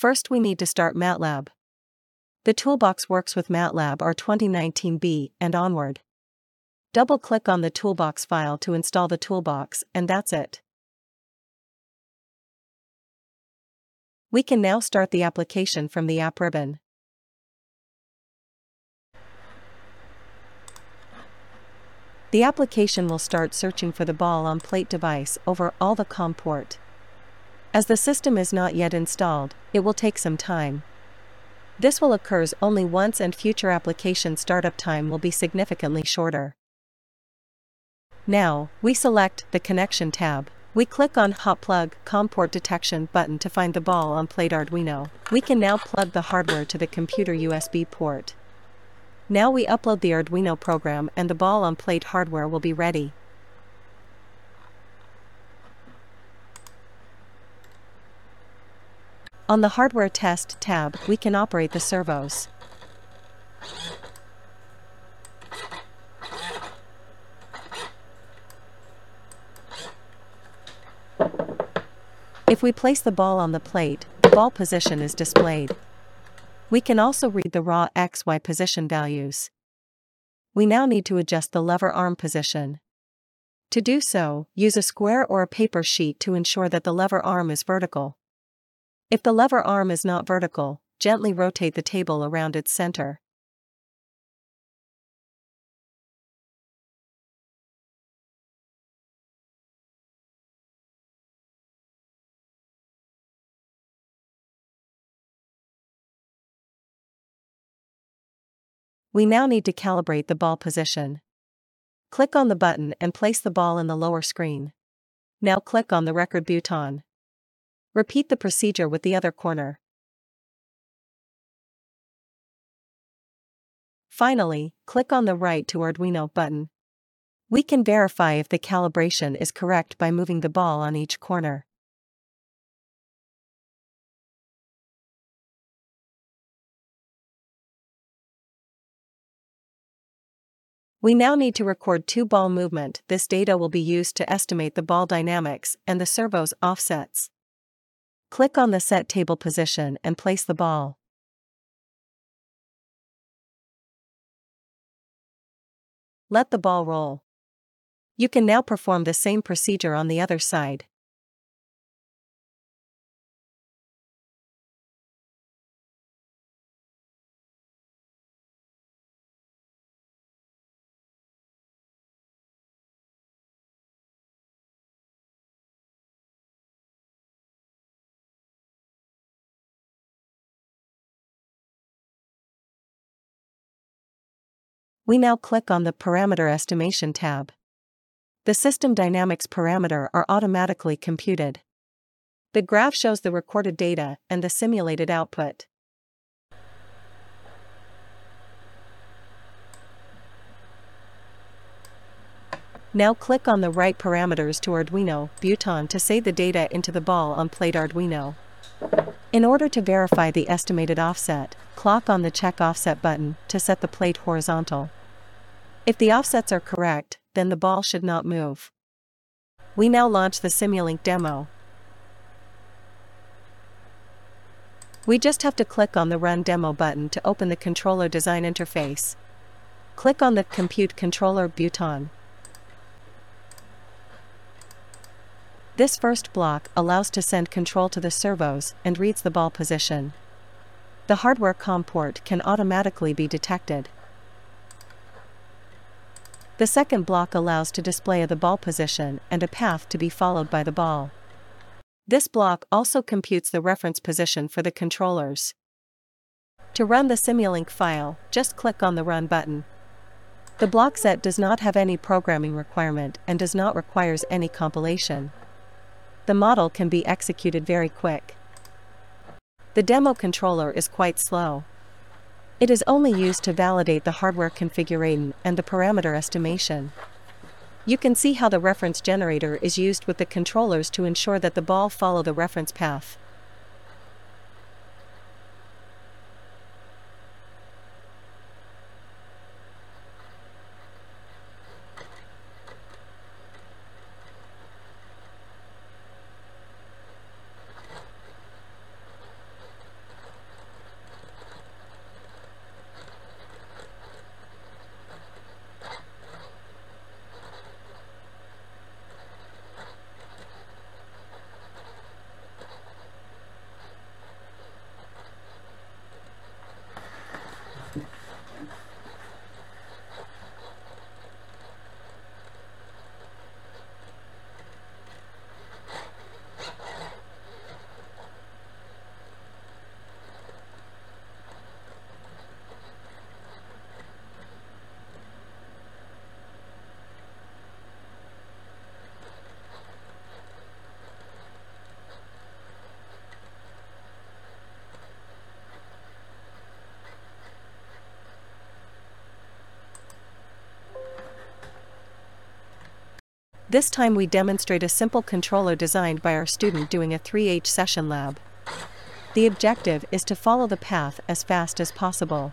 First we need to start MATLAB. The toolbox works with MATLAB R2019B and onward. Double-click on the toolbox file to install the toolbox and that's it. We can now start the application from the app ribbon. The application will start searching for the ball on plate device over all the COM port. As the system is not yet installed, it will take some time. This will occurs only once and future application startup time will be significantly shorter. Now, we select the Connection tab. We click on Hot Plug COM port detection button to find the ball on plate Arduino. We can now plug the hardware to the computer USB port. Now we upload the Arduino program and the ball on plate hardware will be ready. On the Hardware Test tab, we can operate the servos. If we place the ball on the plate, the ball position is displayed. We can also read the raw XY position values. We now need to adjust the lever arm position. To do so, use a square or a paper sheet to ensure that the lever arm is vertical. If the lever arm is not vertical, gently rotate the table around its center. We now need to calibrate the ball position. Click on the button and place the ball in the lower screen. Now click on the record button. Repeat the procedure with the other corner. Finally, click on the write to Arduino button. We can verify if the calibration is correct by moving the ball on each corner. We now need to record two ball movement. This data will be used to estimate the ball dynamics and the servo's offsets. Click on the set table position and place the ball. Let the ball roll. You can now perform the same procedure on the other side. We now click on the Parameter Estimation tab. The System Dynamics parameter are automatically computed. The graph shows the recorded data and the simulated output. Now click on the Write parameters to Arduino button to save the data into the ball on plate Arduino. In order to verify the estimated offset, click on the Check Offset button to set the plate horizontal. If the offsets are correct, then the ball should not move. We now launch the Simulink demo. We just have to click on the Run Demo button to open the controller design interface. Click on the Compute Controller button. This first block allows to send control to the servos and reads the ball position. The hardware COM port can automatically be detected. The second block allows to display the ball position and a path to be followed by the ball. This block also computes the reference position for the controllers. To run the Simulink file, just click on the Run button. The block set does not have any programming requirement and does not requires any compilation. The model can be executed very quick. The demo controller is quite slow. It is only used to validate the hardware configuration and the parameter estimation. You can see how the reference generator is used with the controllers to ensure that the ball follow the reference path. This time we demonstrate a simple controller designed by our student doing a 3H session lab. The objective is to follow the path as fast as possible.